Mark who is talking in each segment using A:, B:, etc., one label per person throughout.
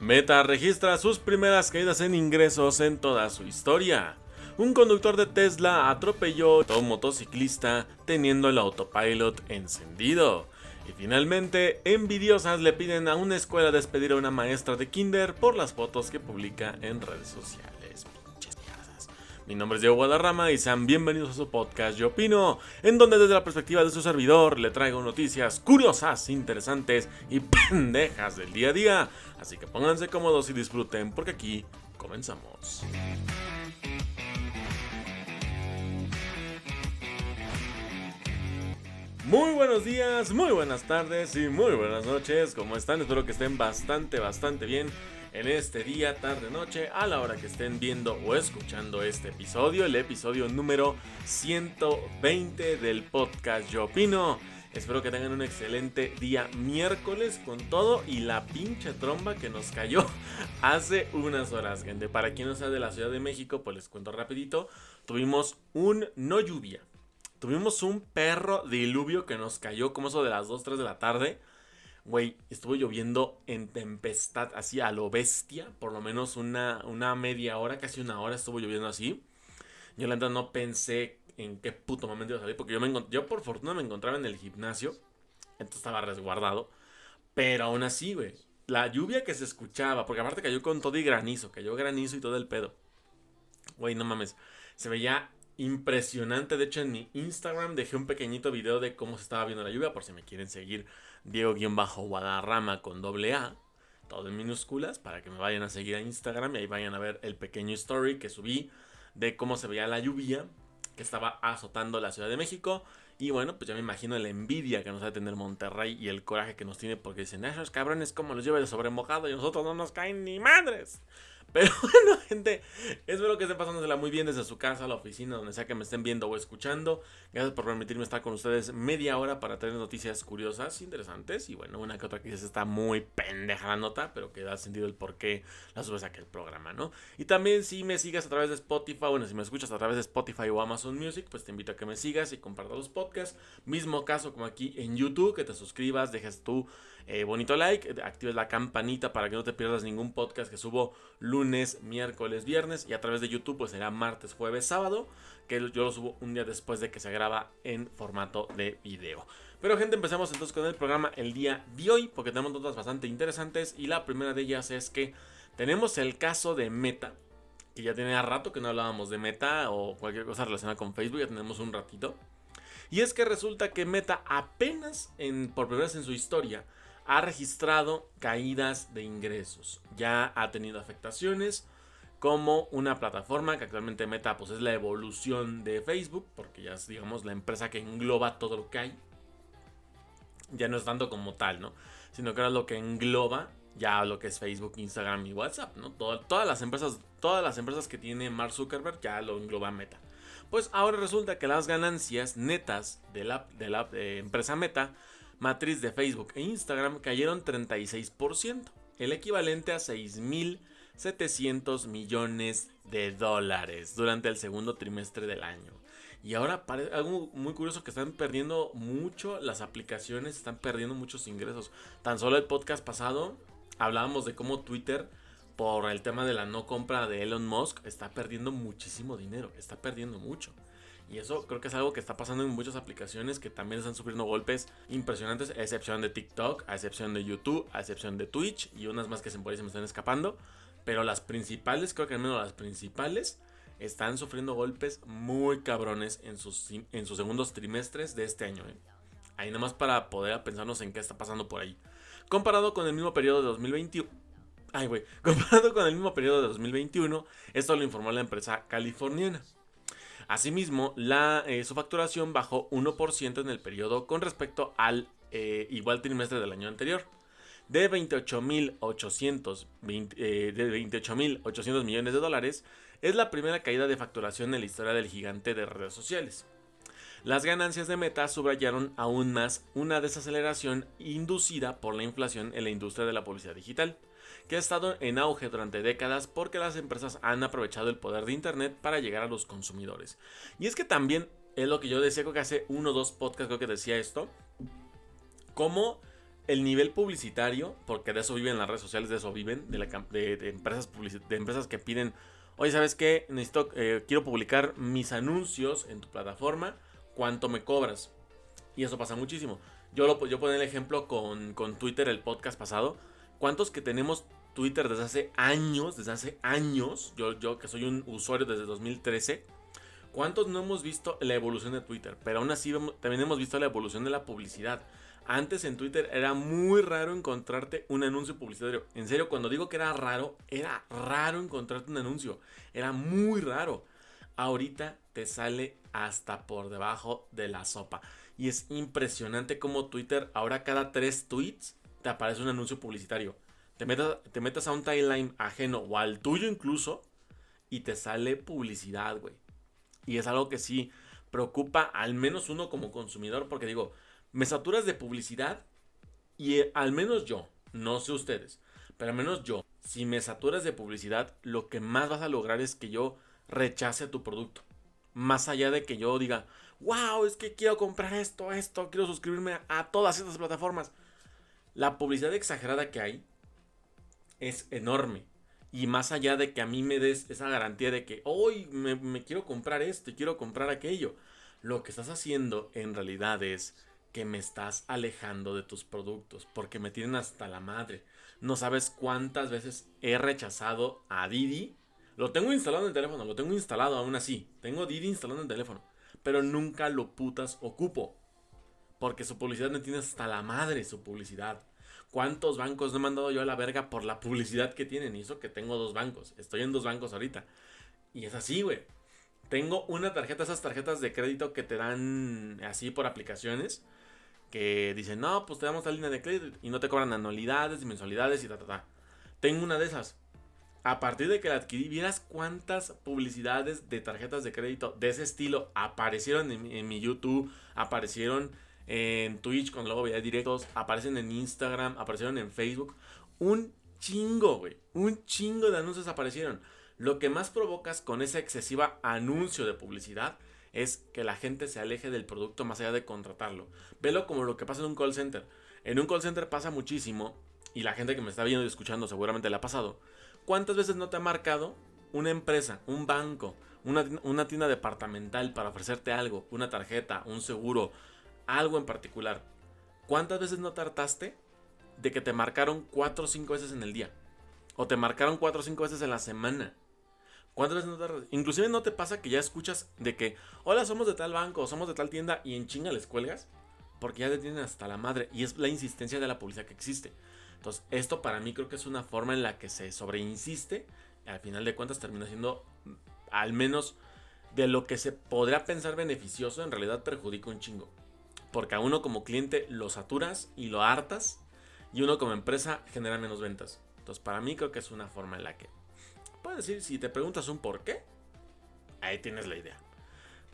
A: Meta registra sus primeras caídas en ingresos en toda su historia. Un conductor de Tesla atropelló a un motociclista teniendo el autopilot encendido. Y finalmente, envidiosas le piden a una escuela despedir a una maestra de kinder por las fotos que publica en redes sociales. Mi nombre es Diego Guadarrama y sean bienvenidos a su podcast Yo Opino, en donde desde la perspectiva de su servidor le traigo noticias curiosas, interesantes y pendejas del día a día. Así que pónganse cómodos y disfruten porque aquí comenzamos. Muy buenos días, muy buenas tardes y muy buenas noches. ¿Cómo están? Espero que estén bastante, bastante bien en este día, tarde, noche, a la hora que estén viendo o escuchando este episodio, el episodio número 120 del podcast Yo Opino. Espero que tengan un excelente día miércoles con todo y la pinche tromba que nos cayó hace unas horas, gente. Para quien no sea de la Ciudad de México, pues les cuento rapidito. Tuvimos un no lluvia. Tuvimos un perro diluvio que nos cayó como eso de las 2, 3 de la tarde. Güey, estuvo lloviendo en tempestad, así a lo bestia, por lo menos una, una media hora, casi una hora estuvo lloviendo así. Yo la verdad no pensé en qué puto momento iba a salir, porque yo, me yo por fortuna me encontraba en el gimnasio, entonces estaba resguardado. Pero aún así, güey, la lluvia que se escuchaba, porque aparte cayó con todo y granizo, cayó granizo y todo el pedo. Güey, no mames, se veía impresionante. De hecho, en mi Instagram dejé un pequeñito video de cómo se estaba viendo la lluvia, por si me quieren seguir Diego-Guadarrama con doble A, todo en minúsculas, para que me vayan a seguir a Instagram y ahí vayan a ver el pequeño story que subí de cómo se veía la lluvia que estaba azotando la Ciudad de México. Y bueno, pues ya me imagino la envidia que nos va a tener Monterrey y el coraje que nos tiene porque dicen, esos cabrones como los lleva de sobremojado y nosotros no nos caen ni madres. Pero bueno, gente, espero que estén pasándosela muy bien desde su casa, la oficina, donde sea que me estén viendo o escuchando. Gracias por permitirme estar con ustedes media hora para tener noticias curiosas, interesantes. Y bueno, una que otra quizás está muy pendeja la nota, pero que da sentido el por qué la subes a aquel programa, ¿no? Y también si me sigas a través de Spotify, bueno, si me escuchas a través de Spotify o Amazon Music, pues te invito a que me sigas y compartas los podcasts. Mismo caso como aquí en YouTube, que te suscribas, dejes tu eh, bonito like, actives la campanita para que no te pierdas ningún podcast que subo lunes, miércoles, viernes y a través de YouTube pues será martes, jueves, sábado, que yo lo subo un día después de que se graba en formato de video. Pero gente, empecemos entonces con el programa el día de hoy porque tenemos notas bastante interesantes y la primera de ellas es que tenemos el caso de Meta, que ya tenía rato que no hablábamos de Meta o cualquier cosa relacionada con Facebook, ya tenemos un ratito. Y es que resulta que Meta apenas en, por primera vez en su historia ha registrado caídas de ingresos. Ya ha tenido afectaciones como una plataforma que actualmente Meta pues es la evolución de Facebook, porque ya es digamos la empresa que engloba todo lo que hay. Ya no es tanto como tal, ¿no? Sino que ahora lo que engloba ya lo que es Facebook, Instagram y WhatsApp, ¿no? todas las empresas, todas las empresas que tiene Mark Zuckerberg ya lo engloba Meta. Pues ahora resulta que las ganancias netas de la, de la eh, empresa Meta matriz de Facebook e Instagram cayeron 36%, el equivalente a 6.700 millones de dólares durante el segundo trimestre del año. Y ahora algo muy curioso que están perdiendo mucho las aplicaciones, están perdiendo muchos ingresos. Tan solo el podcast pasado hablábamos de cómo Twitter, por el tema de la no compra de Elon Musk, está perdiendo muchísimo dinero, está perdiendo mucho. Y eso creo que es algo que está pasando en muchas aplicaciones que también están sufriendo golpes impresionantes, a excepción de TikTok, a excepción de YouTube, a excepción de Twitch y unas más que se, me están escapando. Pero las principales, creo que al menos las principales, están sufriendo golpes muy cabrones en sus, en sus segundos trimestres de este año. ¿eh? Ahí nomás para poder pensarnos en qué está pasando por ahí. Comparado con el mismo periodo de 2021. Ay, güey. Comparado con el mismo periodo de 2021, esto lo informó la empresa californiana. Asimismo, eh, su facturación bajó 1% en el periodo con respecto al eh, igual trimestre del año anterior. De 28.800 eh, de millones de dólares, es la primera caída de facturación en la historia del gigante de redes sociales. Las ganancias de Meta subrayaron aún más una desaceleración inducida por la inflación en la industria de la publicidad digital que ha estado en auge durante décadas porque las empresas han aprovechado el poder de Internet para llegar a los consumidores. Y es que también es lo que yo decía, creo que hace uno o dos podcasts creo que decía esto, como el nivel publicitario, porque de eso viven las redes sociales, de eso viven, de, empresas, de empresas que piden, oye, ¿sabes qué? Necesito, eh, quiero publicar mis anuncios en tu plataforma, ¿cuánto me cobras? Y eso pasa muchísimo. Yo, lo, yo ponía el ejemplo con, con Twitter, el podcast pasado. ¿Cuántos que tenemos Twitter desde hace años, desde hace años, yo, yo que soy un usuario desde 2013, ¿cuántos no hemos visto la evolución de Twitter? Pero aún así también hemos visto la evolución de la publicidad. Antes en Twitter era muy raro encontrarte un anuncio publicitario. En serio, cuando digo que era raro, era raro encontrarte un anuncio. Era muy raro. Ahorita te sale hasta por debajo de la sopa. Y es impresionante como Twitter ahora cada tres tweets te aparece un anuncio publicitario. Te metas, a un timeline ajeno o al tuyo incluso y te sale publicidad, güey. Y es algo que sí preocupa al menos uno como consumidor porque digo, me saturas de publicidad y eh, al menos yo, no sé ustedes, pero al menos yo, si me saturas de publicidad, lo que más vas a lograr es que yo rechace tu producto. Más allá de que yo diga, wow, es que quiero comprar esto, esto, quiero suscribirme a todas estas plataformas. La publicidad exagerada que hay es enorme. Y más allá de que a mí me des esa garantía de que hoy me, quiero comprar esto y quiero comprar aquello, lo que estás haciendo en realidad es que me estás alejando de tus productos porque me tienen hasta la madre. No sabes cuántas veces he rechazado a Didi. Lo tengo instalado en el teléfono, lo tengo instalado aún así. Tengo Didi instalado en el teléfono, pero nunca lo putas ocupo. Porque su publicidad me tiene hasta la madre, su publicidad. ¿Cuántos bancos no he mandado yo a la verga por la publicidad que tienen? Y eso que tengo dos bancos. Estoy en dos bancos ahorita. Y es así, güey. Tengo una tarjeta, esas tarjetas de crédito que te dan así por aplicaciones. Que dicen, no, pues te damos la línea de crédito y no te cobran anualidades, mensualidades y ta, ta, ta. Tengo una de esas. A partir de que la adquirí, vieras cuántas publicidades de tarjetas de crédito de ese estilo aparecieron en mi YouTube, aparecieron en Twitch cuando luego veía directos, aparecen en Instagram, aparecieron en Facebook. Un chingo, güey. Un chingo de anuncios aparecieron. Lo que más provocas con esa excesiva anuncio de publicidad es que la gente se aleje del producto más allá de contratarlo. Velo como lo que pasa en un call center. En un call center pasa muchísimo, y la gente que me está viendo y escuchando seguramente le ha pasado. ¿Cuántas veces no te ha marcado una empresa, un banco, una, una tienda departamental para ofrecerte algo, una tarjeta, un seguro, algo en particular. ¿Cuántas veces no tartaste de que te marcaron 4 o 5 veces en el día? O te marcaron 4 o 5 veces en la semana. ¿Cuántas veces no tartaste? Inclusive no te pasa que ya escuchas de que, hola, somos de tal banco, somos de tal tienda y en chinga les cuelgas. Porque ya te tienen hasta la madre. Y es la insistencia de la publicidad que existe. Entonces, esto para mí creo que es una forma en la que se sobreinsiste. Al final de cuentas termina siendo, al menos de lo que se podría pensar beneficioso, en realidad perjudica un chingo. Porque a uno como cliente lo saturas y lo hartas. Y uno como empresa genera menos ventas. Entonces para mí creo que es una forma en la que... Puedes decir, si te preguntas un por qué, ahí tienes la idea.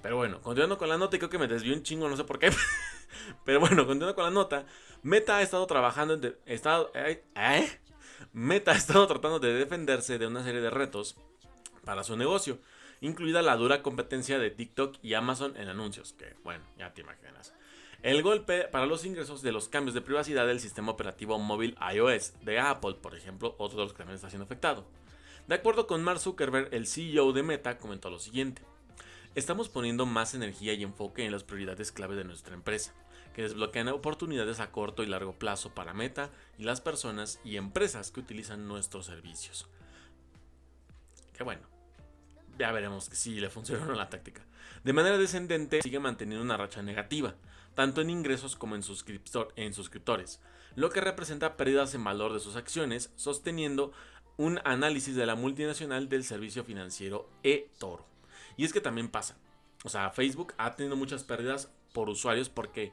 A: Pero bueno, continuando con la nota, y creo que me desvió un chingo, no sé por qué. Pero bueno, continuando con la nota, Meta ha estado trabajando en... estado. Meta ha estado tratando de defenderse de una serie de retos para su negocio, incluida la dura competencia de TikTok y Amazon en anuncios, que bueno, ya te imaginas. El golpe para los ingresos de los cambios de privacidad del sistema operativo móvil iOS de Apple, por ejemplo, otro de los que también está siendo afectado. De acuerdo con Mark Zuckerberg, el CEO de Meta comentó lo siguiente. Estamos poniendo más energía y enfoque en las prioridades clave de nuestra empresa, que desbloquean oportunidades a corto y largo plazo para Meta y las personas y empresas que utilizan nuestros servicios. Qué bueno. Ya veremos si le funciona o no la táctica. De manera descendente, sigue manteniendo una racha negativa, tanto en ingresos como en, suscriptores, lo que representa pérdidas en valor de sus acciones, sosteniendo un análisis de la multinacional del servicio financiero eToro. Y es que también pasa. O sea, Facebook ha tenido muchas pérdidas por usuarios porque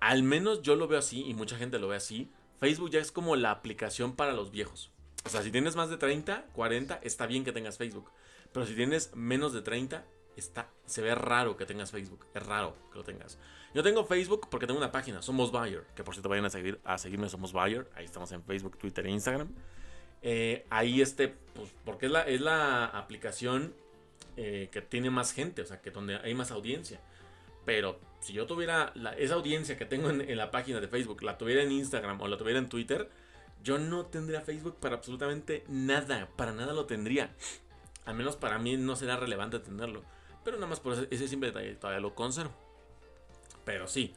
A: al menos yo lo veo así y mucha gente lo ve así. Facebook ya es como la aplicación para los viejos. O sea, si tienes más de 30, 40, está bien que tengas Facebook. Pero si tienes menos de 30, está, se ve raro que tengas Facebook. Es raro que lo tengas. Yo tengo Facebook porque tengo una página, Somos Buyer, que por cierto vayan a, seguir, a seguirme Somos Buyer, ahí estamos en Facebook, Twitter e Instagram. Eh, ahí este, pues porque es la, es la aplicación eh, que tiene más gente, o sea, que donde hay más audiencia. Pero si yo tuviera esa audiencia que tengo en, la página de Facebook, la tuviera en Instagram o la tuviera en Twitter, yo no tendría Facebook para absolutamente nada. Para nada lo tendría. Al menos para mí no será relevante tenerlo. Pero nada más por ese, simple detalle todavía lo conservo. Pero sí,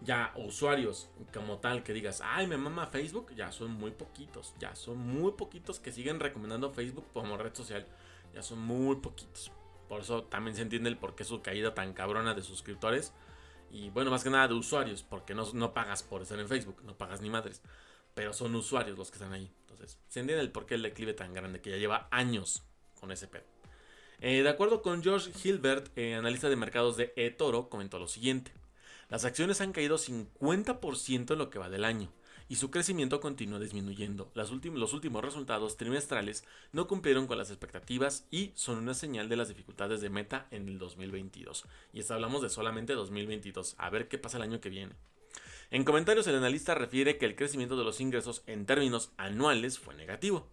A: ya usuarios como tal que digas, ay, me mama Facebook, ya son muy poquitos. Ya son muy poquitos que siguen recomendando Facebook como red social. Ya son muy poquitos. Por eso también se entiende el por qué su caída tan cabrona de suscriptores. Y bueno, más que nada de usuarios, porque no, no pagas por estar en Facebook, no pagas ni madres. Pero son usuarios los que están ahí. Entonces, se entiende el por qué el declive tan grande, que ya lleva años con ese pedo. Eh, de acuerdo con George Hilbert, eh, analista de mercados de eToro, comentó lo siguiente. Las acciones han caído 50% en lo que va del año y su crecimiento continúa disminuyendo. los últimos resultados trimestrales no cumplieron con las expectativas y son una señal de las dificultades de Meta en el 2022. Y esto hablamos de solamente 2022. A ver qué pasa el año que viene. En comentarios, el analista refiere que el crecimiento de los ingresos en términos anuales fue negativo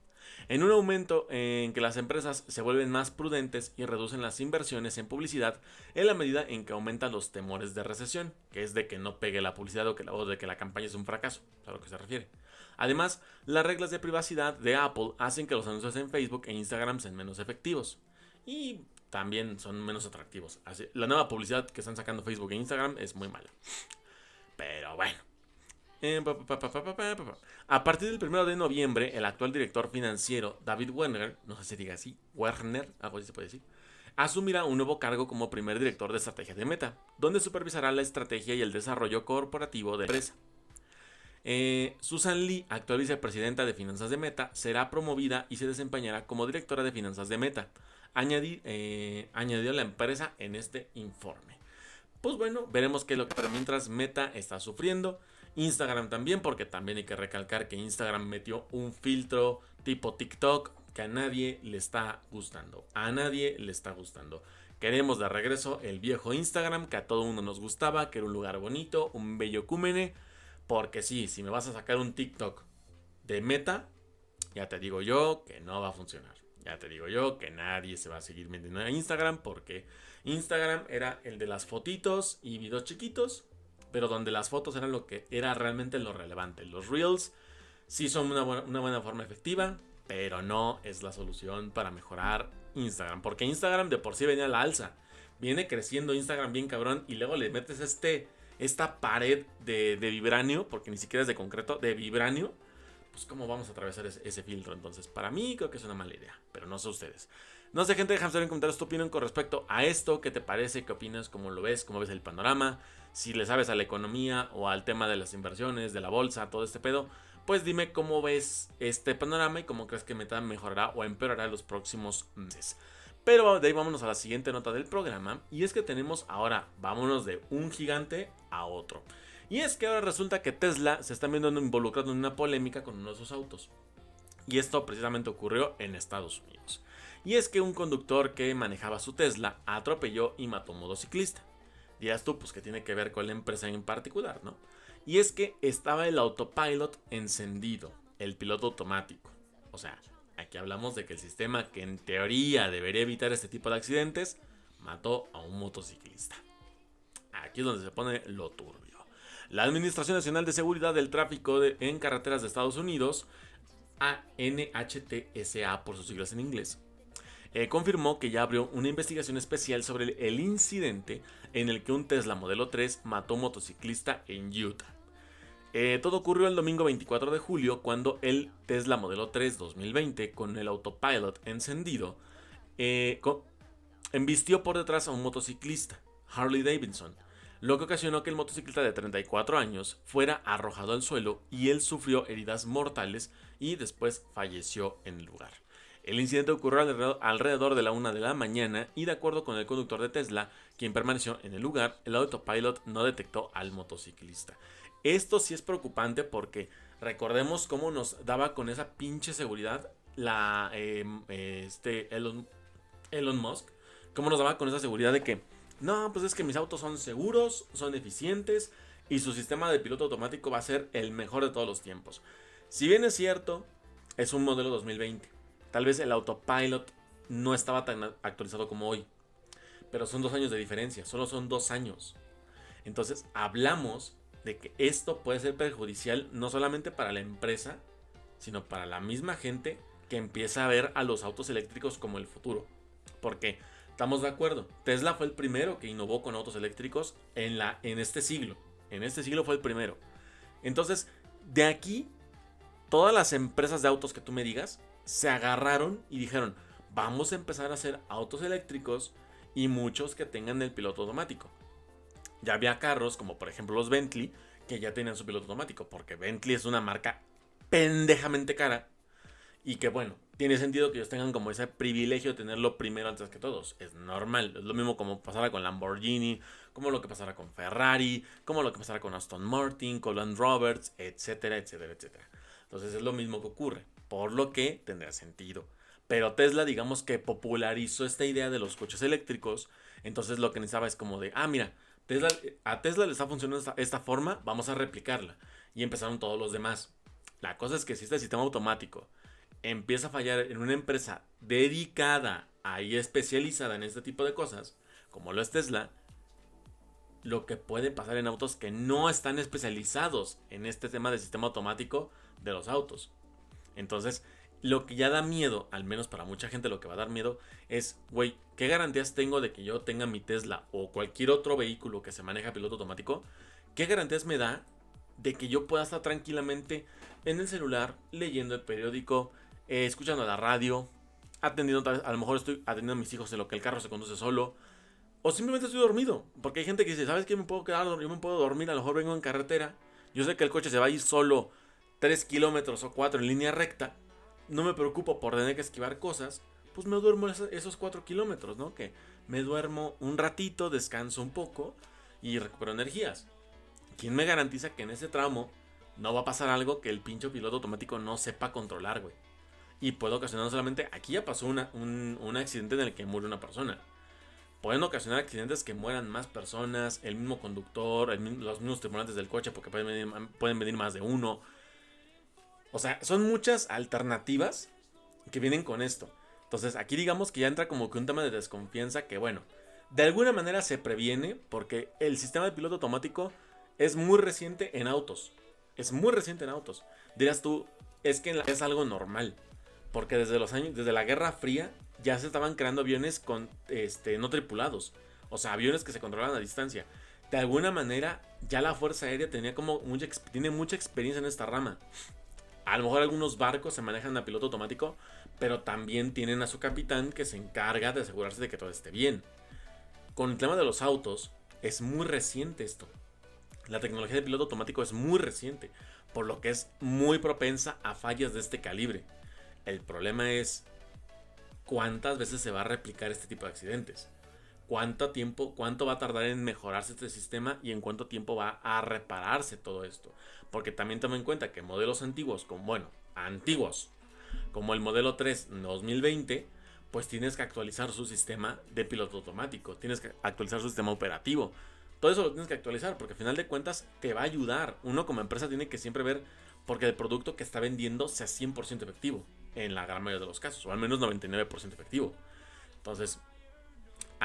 A: en un aumento en que las empresas se vuelven más prudentes y reducen las inversiones en publicidad en la medida en que aumentan los temores de recesión, que es de que no pegue la publicidad o, que de que la campaña es un fracaso, a lo que se refiere. Además, las reglas de privacidad de Apple hacen que los anuncios en Facebook e Instagram sean menos efectivos y también son menos atractivos. la nueva publicidad que están sacando Facebook e Instagram es muy mala. Pero bueno, a partir del 1 de noviembre, el actual director financiero David Werner, no sé si diga así, Werner, algo así se puede decir, asumirá un nuevo cargo como primer director de estrategia de Meta, donde supervisará la estrategia y el desarrollo corporativo de la empresa. Eh, Susan Lee, actual vicepresidenta de finanzas de Meta, será promovida y se desempeñará como directora de finanzas de Meta, eh, añadió la empresa en este informe. Pues bueno, veremos qué es lo que... Pero mientras Meta está sufriendo, Instagram también, porque también hay que recalcar que Instagram metió un filtro tipo TikTok que a nadie le está gustando. A nadie le está gustando. Queremos de regreso el viejo Instagram que a todo mundo nos gustaba, que era un lugar bonito, un bello cúmene. Porque sí, si me vas a sacar un TikTok de meta, ya te digo yo que no va a funcionar. Ya te digo yo que nadie se va a seguir metiendo a Instagram porque Instagram era el de las fotitos y videos chiquitos pero donde las fotos eran lo que era realmente lo relevante. Los reels sí son una buena, forma efectiva, pero no es la solución para mejorar Instagram, porque Instagram de por sí venía a la alza. Viene creciendo Instagram bien cabrón y luego le metes este, esta pared de, vibranio, porque ni siquiera es de concreto, de vibranio. Pues cómo vamos a atravesar ese filtro. Entonces, para mí creo que es una mala idea, pero no sé ustedes. No sé, gente, déjame saber en comentarios tu opinión con respecto a esto. ¿Qué te parece? ¿Qué opinas? ¿Cómo lo ves? ¿Cómo ves el panorama? Si le sabes a la economía o al tema de las inversiones, de la bolsa, todo este pedo, pues dime cómo ves este panorama y cómo crees que Meta mejorará o empeorará en los próximos meses. Pero de ahí vámonos a la siguiente nota del programa. Y es que tenemos ahora, vámonos de un gigante a otro. Y es que ahora resulta que Tesla se está viendo involucrado en una polémica con uno de sus autos. Y esto precisamente ocurrió en Estados Unidos. Y es que un conductor que manejaba su Tesla atropelló y mató a un motociclista. Dirás tú, pues que tiene que ver con la empresa en particular, ¿no? Y es que estaba el autopilot encendido, el piloto automático. O sea, aquí hablamos de que el sistema que en teoría debería evitar este tipo de accidentes, mató a un motociclista. Aquí es donde se pone lo turbio. La Administración Nacional de Seguridad del Tráfico en Carreteras de Estados Unidos, ANHTSA por sus siglas en inglés, eh, confirmó que ya abrió una investigación especial sobre el, incidente en el que un Tesla Modelo 3 mató a un motociclista en Utah. Eh, todo ocurrió el domingo 24 de julio cuando el Tesla Modelo 3 2020 con el autopilot encendido eh, embistió por detrás a un motociclista, Harley Davidson, lo que ocasionó que el motociclista de 34 años fuera arrojado al suelo y él sufrió heridas mortales y después falleció en el lugar. El incidente ocurrió alrededor de la una de la mañana y de acuerdo con el conductor de Tesla, quien permaneció en el lugar, el autopilot no detectó al motociclista. Esto sí es preocupante porque recordemos cómo nos daba con esa pinche seguridad la em, este Elon, Elon Musk, cómo nos daba con esa seguridad de que no, pues es que mis autos son seguros, son eficientes y su sistema de piloto automático va a ser el mejor de todos los tiempos. Si bien es cierto, es un modelo 2020 Tal vez el autopilot no estaba tan actualizado como hoy. Pero son dos años de diferencia, solo son dos años. Entonces hablamos de que esto puede ser perjudicial no solamente para la empresa, sino para la misma gente que empieza a ver a los autos eléctricos como el futuro. Porque estamos de acuerdo, Tesla fue el primero que innovó con autos eléctricos en, la, en este siglo. En este siglo fue el primero. Entonces, de aquí, todas las empresas de autos que tú me digas se agarraron y dijeron, vamos a empezar a hacer autos eléctricos y muchos que tengan el piloto automático. Ya había carros como por ejemplo los Bentley que ya tenían su piloto automático, porque Bentley es una marca pendejamente cara y que bueno, tiene sentido que ellos tengan como ese privilegio de tenerlo primero antes que todos. Es normal. Es lo mismo como pasara con Lamborghini, como lo que pasara con Ferrari, como lo que pasara con Aston Martin, con Land Roberts, etcétera, etcétera, etcétera. Entonces es lo mismo que ocurre. Por lo que tendría sentido. Pero Tesla, digamos que popularizó esta idea de los coches eléctricos. Entonces lo que necesitaba es como de, ah, mira, a Tesla le está funcionando esta, esta forma, vamos a replicarla. Y empezaron todos los demás. La cosa es que si este sistema automático empieza a fallar en una empresa dedicada y especializada en este tipo de cosas, como lo es Tesla, lo que puede pasar en autos que no están especializados en este tema del sistema automático de los autos. Entonces, lo que ya da miedo, al menos para mucha gente lo que va a dar miedo, es, güey, ¿qué garantías tengo de que yo tenga mi Tesla o cualquier otro vehículo que se maneja piloto automático? ¿Qué garantías me da de que yo pueda estar tranquilamente en el celular, leyendo el periódico, eh, escuchando la radio, atendiendo, a lo mejor estoy atendiendo a mis hijos en lo que el carro se conduce solo, o simplemente estoy dormido, porque hay gente que dice, ¿sabes qué? Me puedo quedar, yo me puedo dormir, a lo mejor vengo en carretera, yo sé que el coche se va a ir solo 3 kilómetros o 4 en línea recta, no me preocupo por tener que esquivar cosas, pues me duermo esos 4 kilómetros, ¿no? Que me duermo un ratito, descanso un poco y recupero energías. ¿Quién me garantiza que en ese tramo no va a pasar algo que el pincho piloto automático no sepa controlar, güey? Y puede ocasionar solamente, aquí ya pasó un, accidente en el que murió una persona. Pueden ocasionar accidentes que mueran más personas, el mismo conductor, los mismos tripulantes del coche, porque pueden venir más de uno. O sea, son muchas alternativas que vienen con esto. Entonces, aquí digamos que ya entra como que un tema de desconfianza que, bueno, de alguna manera se previene porque el sistema de piloto automático es muy reciente en autos. Es muy reciente en autos. Dirás tú, es que es algo normal. Porque desde los años, desde la Guerra Fría, ya se estaban creando aviones este, no tripulados. O sea, aviones que se controlaban a distancia. De alguna manera, ya la Fuerza Aérea tenía como mucha, tiene mucha experiencia en esta rama. A lo mejor algunos barcos se manejan a piloto automático, pero también tienen a su capitán que se encarga de asegurarse de que todo esté bien. Con el tema de los autos, es muy reciente esto. La tecnología de piloto automático es muy reciente, por lo que es muy propensa a fallas de este calibre. El problema es cuántas veces se va a replicar este tipo de accidentes. ¿Cuánto tiempo, cuánto va a tardar en mejorarse este sistema y en cuánto tiempo va a repararse todo esto? Porque también toma en cuenta que modelos antiguos, como bueno, antiguos, como el modelo 3 2020, pues tienes que actualizar su sistema de piloto automático, tienes que actualizar su sistema operativo. Todo eso lo tienes que actualizar porque al final de cuentas te va a ayudar. Uno como empresa tiene que siempre ver porque el producto que está vendiendo sea 100% efectivo en la gran mayoría de los casos, o al menos 99% efectivo. Entonces,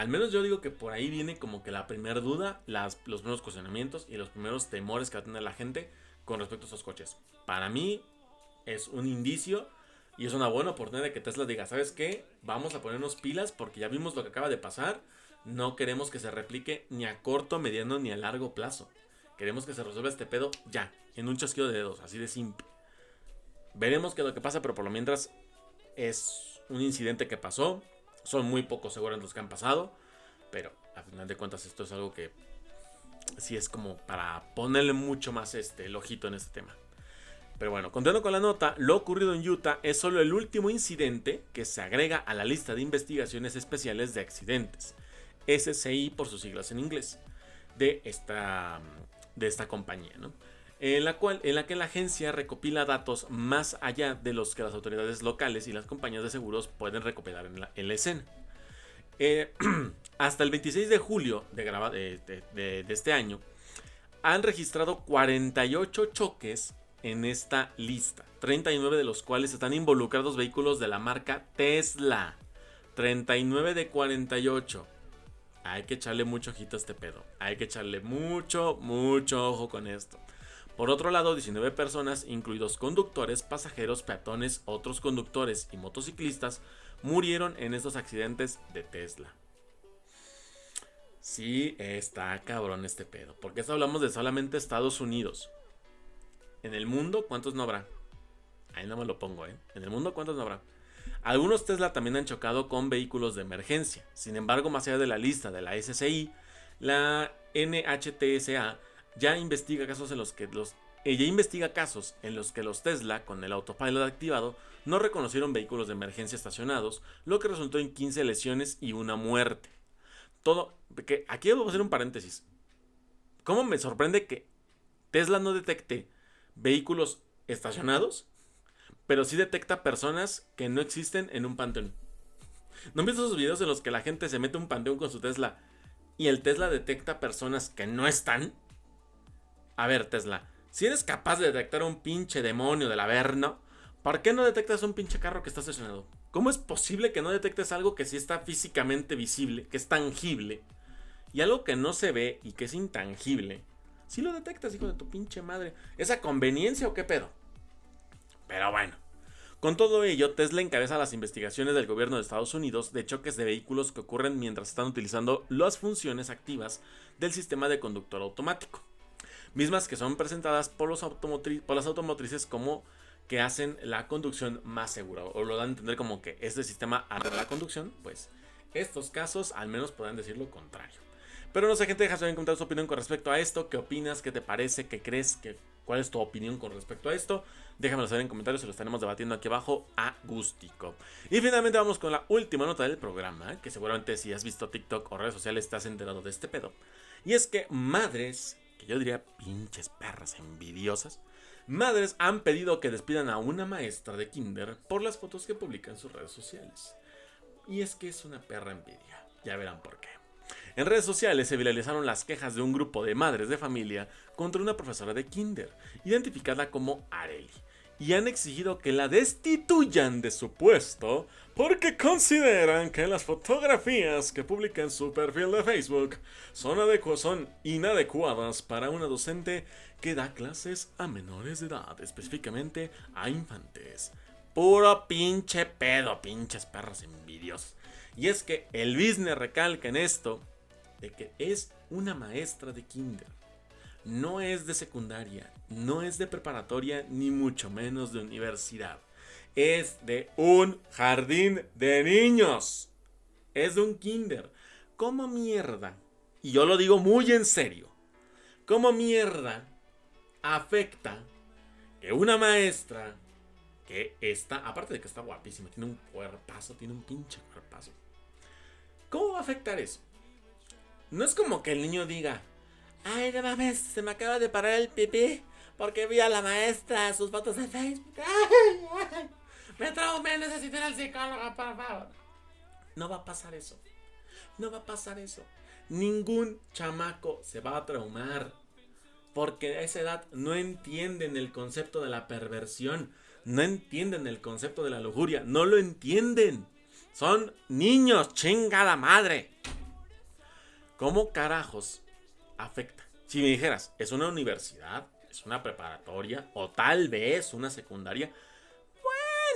A: al menos yo digo que por ahí viene como que la primera duda, los primeros cuestionamientos y los primeros temores que va a tener la gente con respecto a estos coches. Para mí es un indicio y es una buena oportunidad de que Tesla diga, ¿sabes qué? Vamos a ponernos pilas porque ya vimos lo que acaba de pasar. No queremos que se replique ni a corto, mediano ni a largo plazo. Queremos que se resuelva este pedo ya, en un chasquido de dedos, así de simple. Veremos qué es lo que pasa, pero por lo mientras es un incidente que pasó. Son muy pocos seguros los que han pasado, pero a final de cuentas esto es algo que sí es como para ponerle mucho más este, el ojito en este tema. Pero bueno, continuando con la nota, lo ocurrido en Utah es solo el último incidente que se agrega a la lista de investigaciones especiales de accidentes, SCI por sus siglas en inglés, de esta, de esta compañía, En la, cual, en la que la agencia recopila datos más allá de los que las autoridades locales y las compañías de seguros pueden recopilar en la, en la escena. Eh, hasta el 26 de julio de, este año, han registrado 48 choques en esta lista, 39 de los cuales están involucrados vehículos de la marca Tesla. 39 de 48. Hay que echarle mucho ojito a este pedo. Hay que echarle mucho, mucho ojo con esto. Por otro lado, 19 personas, incluidos conductores, pasajeros, peatones, otros conductores y motociclistas, murieron en estos accidentes de Tesla. Sí, está cabrón este pedo. Porque esto hablamos de solamente Estados Unidos. En el mundo, ¿cuántos no habrá? Ahí no me lo pongo, ¿eh? En el mundo, ¿cuántos no habrá? Algunos Tesla también han chocado con vehículos de emergencia. Sin embargo, más allá de la lista de la SCI, la NHTSA ya investiga casos en los que los ella investiga casos en los que los Tesla, con el autopilot activado, no reconocieron vehículos de emergencia estacionados, lo que resultó en 15 lesiones y una muerte. Todo, que aquí a hacer un paréntesis. ¿Cómo me sorprende que Tesla no detecte vehículos estacionados pero sí detecta personas que no existen en un panteón. ¿No han visto esos videos en los que la gente se mete un panteón con su Tesla y el Tesla detecta personas que no están? A ver, Tesla, si eres capaz de detectar un pinche demonio del Averno, ¿por qué no detectas un pinche carro que está estacionado? ¿Cómo es posible que no detectes algo que sí está físicamente visible, que es tangible? Y algo que no se ve y que es intangible. Si lo detectas, hijo de tu pinche madre. ¿Esa conveniencia o qué pedo? Pero bueno. Con todo ello, Tesla encabeza las investigaciones del gobierno de Estados Unidos de choques de vehículos que ocurren mientras están utilizando las funciones activas del sistema de conductor automático, mismas que son presentadas por, los por las automotrices como que hacen la conducción más segura, o lo dan a entender como que este sistema hará la conducción, pues estos casos al menos podrán decir lo contrario. Pero no sé, gente, deja saber en comentarios tu opinión con respecto a esto. ¿Qué opinas? ¿Qué te parece? ¿Qué crees? ¿Qué, ¿Cuál es tu opinión con respecto a esto? Déjamelo saber en comentarios, se lo estaremos debatiendo aquí abajo a gustico. Y finalmente vamos con la última nota del programa, que seguramente si has visto TikTok o redes sociales estás enterado de este pedo. Y es que madres, que yo diría pinches perras envidiosas, madres han pedido que despidan a una maestra de kinder por las fotos que publica en sus redes sociales. Y es que es una perra envidia, ya verán por qué. En redes sociales se viralizaron las quejas de un grupo de madres de familia contra una profesora de kinder, identificada como Areli, y han exigido que la destituyan de su puesto porque consideran que las fotografías que publica en su perfil de Facebook son, son inadecuadas para una docente que da clases a menores de edad, específicamente a infantes. Puro pinche pedo, pinches perros envidiosos. Y es que el business recalca en esto de que es una maestra de kinder. No es de secundaria, no es de preparatoria, ni mucho menos de universidad. Es de un jardín de niños. Es de un kinder. ¿Cómo mierda? Y yo lo digo muy en serio. ¿Cómo mierda afecta que una maestra que está, aparte de que está guapísima, tiene un cuerpazo, tiene un pinche cuerpazo. ¿Cómo va a afectar eso? No es como que el niño diga, ay, no mames, se me acaba de parar el pipí porque vi a la maestra sus fotos de Facebook. Ay, me traumé, necesito ir al psicólogo, por favor. No va a pasar eso. No va a pasar eso. Ningún chamaco se va a traumar. Porque a esa edad no entienden el concepto de la perversión. No entienden el concepto de la lujuria. No lo entienden. Son niños, chingada madre. ¿Cómo carajos afecta? Si me dijeras, es una universidad, es una preparatoria o tal vez una secundaria,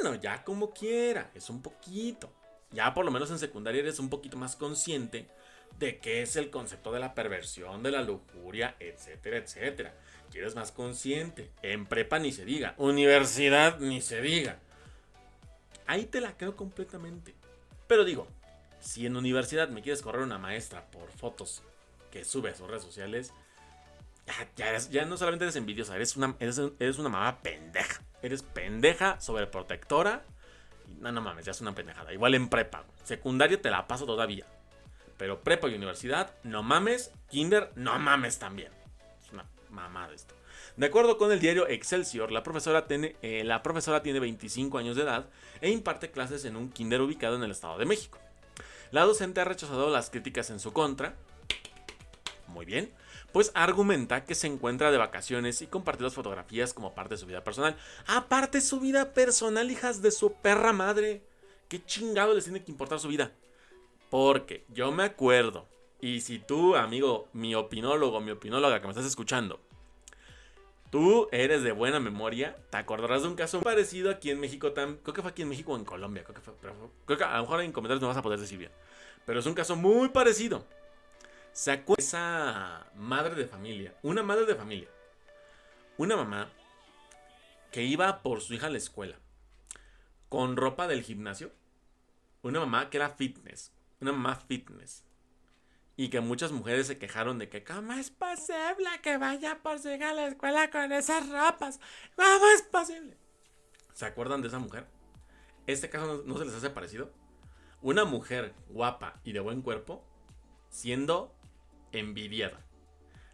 A: bueno, ya como quiera, es un poquito. Ya por lo menos en secundaria eres un poquito más consciente de qué es el concepto de la perversión, de la lujuria, etcétera, etcétera. Quieres más consciente. En prepa ni se diga. Universidad ni se diga. Ahí te la creo completamente. Pero digo, si en universidad me quieres correr una maestra por fotos que sube a sus redes sociales, ya, no solamente eres envidiosa, eres una, eres, una mamá pendeja. Eres pendeja, sobreprotectora. No, no mames, ya es una pendejada. Igual en prepa. Secundario te la paso todavía. Pero prepa y universidad, no mames. Kinder, no mames también. Es una mamada esto. De acuerdo con el diario Excelsior, la profesora, tiene, eh, la profesora tiene 25 años de edad e imparte clases en un kinder ubicado en el Estado de México. La docente ha rechazado las críticas en su contra. Muy bien. Pues argumenta que se encuentra de vacaciones y comparte las fotografías como parte de su vida personal. Aparte su vida personal, hijas de su perra madre. ¿Qué chingado les tiene que importar su vida? Porque yo me acuerdo, Y si tú, amigo, mi opinólogo, mi opinóloga que me estás escuchando, tú eres de buena memoria, te acordarás de un caso parecido aquí en México, creo que fue aquí en México o en Colombia, creo que fue, creo que a lo mejor en comentarios no vas a poder decir bien, pero es un caso muy parecido. Se acuerda esa madre de familia, una madre de familia, una mamá que iba por su hija a la escuela con ropa del gimnasio, una mamá que era fitness, una mamá fitness. Y que muchas mujeres se quejaron de que, ¿cómo es posible que vaya por su hija a la escuela con esas ropas? ¿Cómo es posible? ¿Se acuerdan de esa mujer? ¿Este caso no, se les hace parecido? Una mujer guapa y de buen cuerpo siendo envidiada,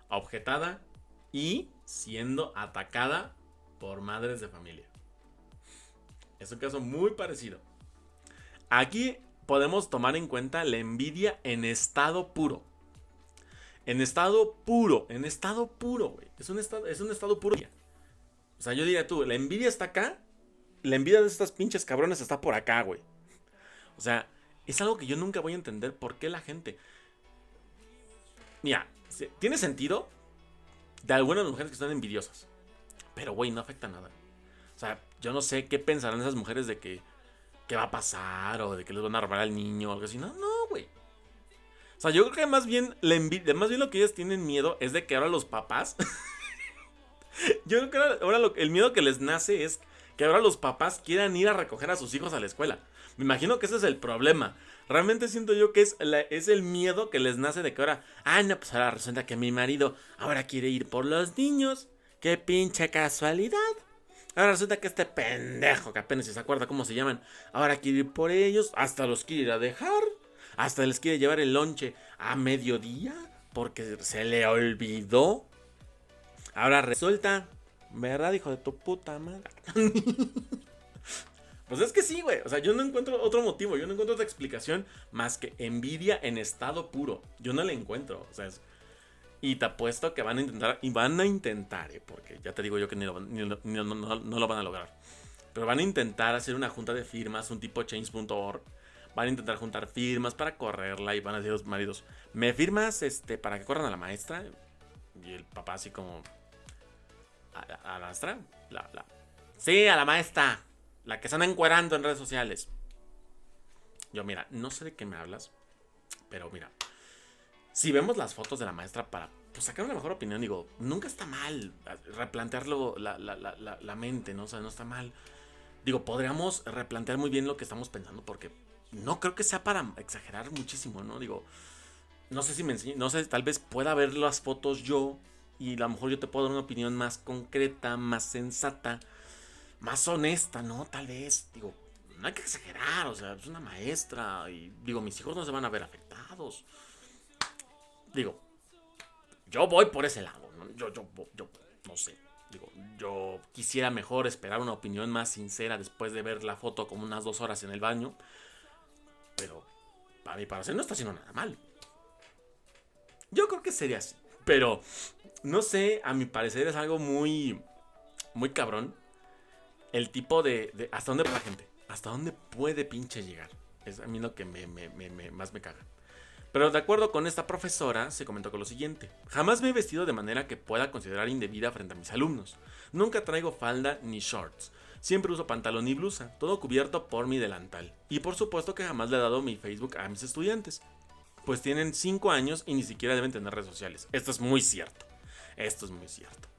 A: objetada y siendo atacada por madres de familia. Es un caso muy parecido. Aquí podemos tomar en cuenta la envidia en estado puro. En estado puro, en estado puro, güey. Es un estado, es un estado puro. O sea, yo diría tú, la envidia está acá, la envidia de estas pinches cabrones está por acá, güey. O sea, es algo que yo nunca voy a entender por qué la gente. Mira, tiene sentido de algunas mujeres que están envidiosas. Pero, güey, no afecta nada. O sea, yo no sé qué pensarán esas mujeres de que qué va a pasar o de que les van a robar al niño o algo así. No, no, güey. O sea, yo creo que más bien, la más bien lo que ellas tienen miedo es de que ahora los papás. yo creo que ahora, el miedo que les nace es que ahora los papás quieran ir a recoger a sus hijos a la escuela. Me imagino que ese es el problema. Realmente siento yo que es, es el miedo que les nace de que ahora, ah, no, pues ahora resulta que mi marido ahora quiere ir por los niños. Qué pinche casualidad. Ahora resulta que este pendejo, que apenas se acuerda cómo se llaman, ahora quiere ir por ellos, hasta los quiere ir a dejar, hasta les quiere llevar el lonche a mediodía, porque se le olvidó. Ahora resulta, ¿verdad, hijo de tu puta madre? pues es que sí, güey. O sea, yo no encuentro otro motivo, yo no encuentro otra explicación más que envidia en estado puro. Yo no la encuentro. O sea, y te apuesto que van a intentar, y van a intentar, eh, porque ya te digo yo que ni lo, no, lo van a lograr. Pero van a intentar hacer una junta de firmas, un tipo change.org. Van a intentar juntar firmas para correrla y van a decir los maridos, ¿me firmas este para que corran a la maestra? Y el papá así como, ¿a, la maestra? La, la. Sí, a la maestra. La que están encuerando en redes sociales. Yo, mira, no sé de qué me hablas, pero mira, si vemos las fotos de la maestra para pues, sacar una mejor opinión, digo, nunca está mal replantearlo la, la, mente, ¿no? O sea, no está mal. Digo, podríamos replantear muy bien lo que estamos pensando porque no creo que sea para exagerar muchísimo, ¿no? Digo, no sé si me enseño, no sé, tal vez pueda ver las fotos yo y a lo mejor yo te puedo dar una opinión más concreta, más sensata, más honesta, ¿no? Tal vez, digo, no hay que exagerar, o sea, es una maestra y digo, mis hijos no se van a ver afectados digo, yo voy por ese lado. Yo, yo, yo, no sé. Digo, yo quisiera mejor esperar una opinión más sincera después de ver la foto como unas dos horas en el baño. Pero para mí parecer no está haciendo nada mal. Yo creo que sería así. Pero no sé, a mi parecer es algo muy, muy cabrón. El tipo de, hasta dónde la gente. Hasta dónde puede pinche llegar. Es a mí lo que más me caga. Pero de acuerdo con esta profesora, se comentó con lo siguiente. Jamás me he vestido de manera que pueda considerar indebida frente a mis alumnos. Nunca traigo falda ni shorts. Siempre uso pantalón y blusa, todo cubierto por mi delantal. Y por supuesto que jamás le he dado mi Facebook a mis estudiantes. Pues tienen 5 años y ni siquiera deben tener redes sociales. Esto es muy cierto. Esto es muy cierto.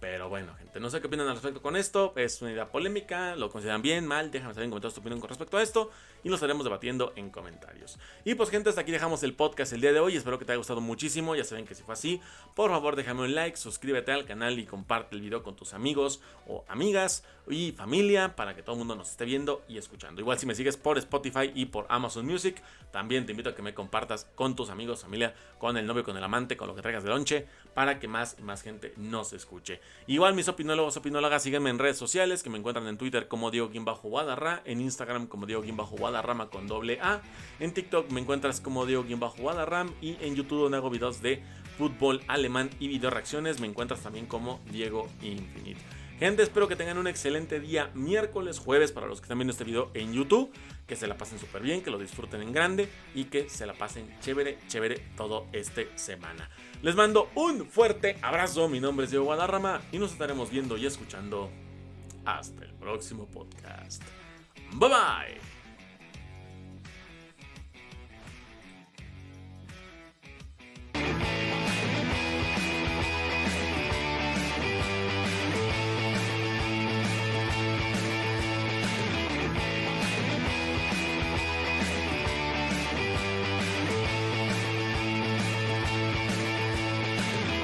A: Pero bueno, gente, no sé qué opinan al respecto con esto. Es una idea polémica, lo consideran bien, mal. Déjame saber en comentarios tu opinión con respecto a esto y lo estaremos debatiendo en comentarios. Y pues, gente, hasta aquí dejamos el podcast el día de hoy. Espero que te haya gustado muchísimo. Ya saben que si fue así, por favor, déjame un like, suscríbete al canal y comparte el video con tus amigos o amigas y familia para que todo el mundo nos esté viendo y escuchando. Igual, si me sigues por Spotify y por Amazon Music, también te invito a que me compartas con tus amigos, familia, con el novio, con el amante, con lo que traigas de lonche para que más y más gente nos escuche. Igual mis opinólogos, opinólogas, síguenme en redes sociales que me encuentran en Twitter como Diego-Guadarra, en Instagram como Diego-Guadarrama con doble A, en TikTok me encuentras como Diego-Guadarram y en YouTube donde hago videos de fútbol alemán y video reacciones me encuentras también como Diego Infinite. Gente, espero que tengan un excelente día miércoles, jueves para los que están viendo este video en YouTube. Que se la pasen súper bien, que lo disfruten en grande y que se la pasen chévere, chévere todo este semana. Les mando un fuerte abrazo. Mi nombre es Diego Guadarrama y nos estaremos viendo y escuchando hasta el próximo podcast. Bye bye.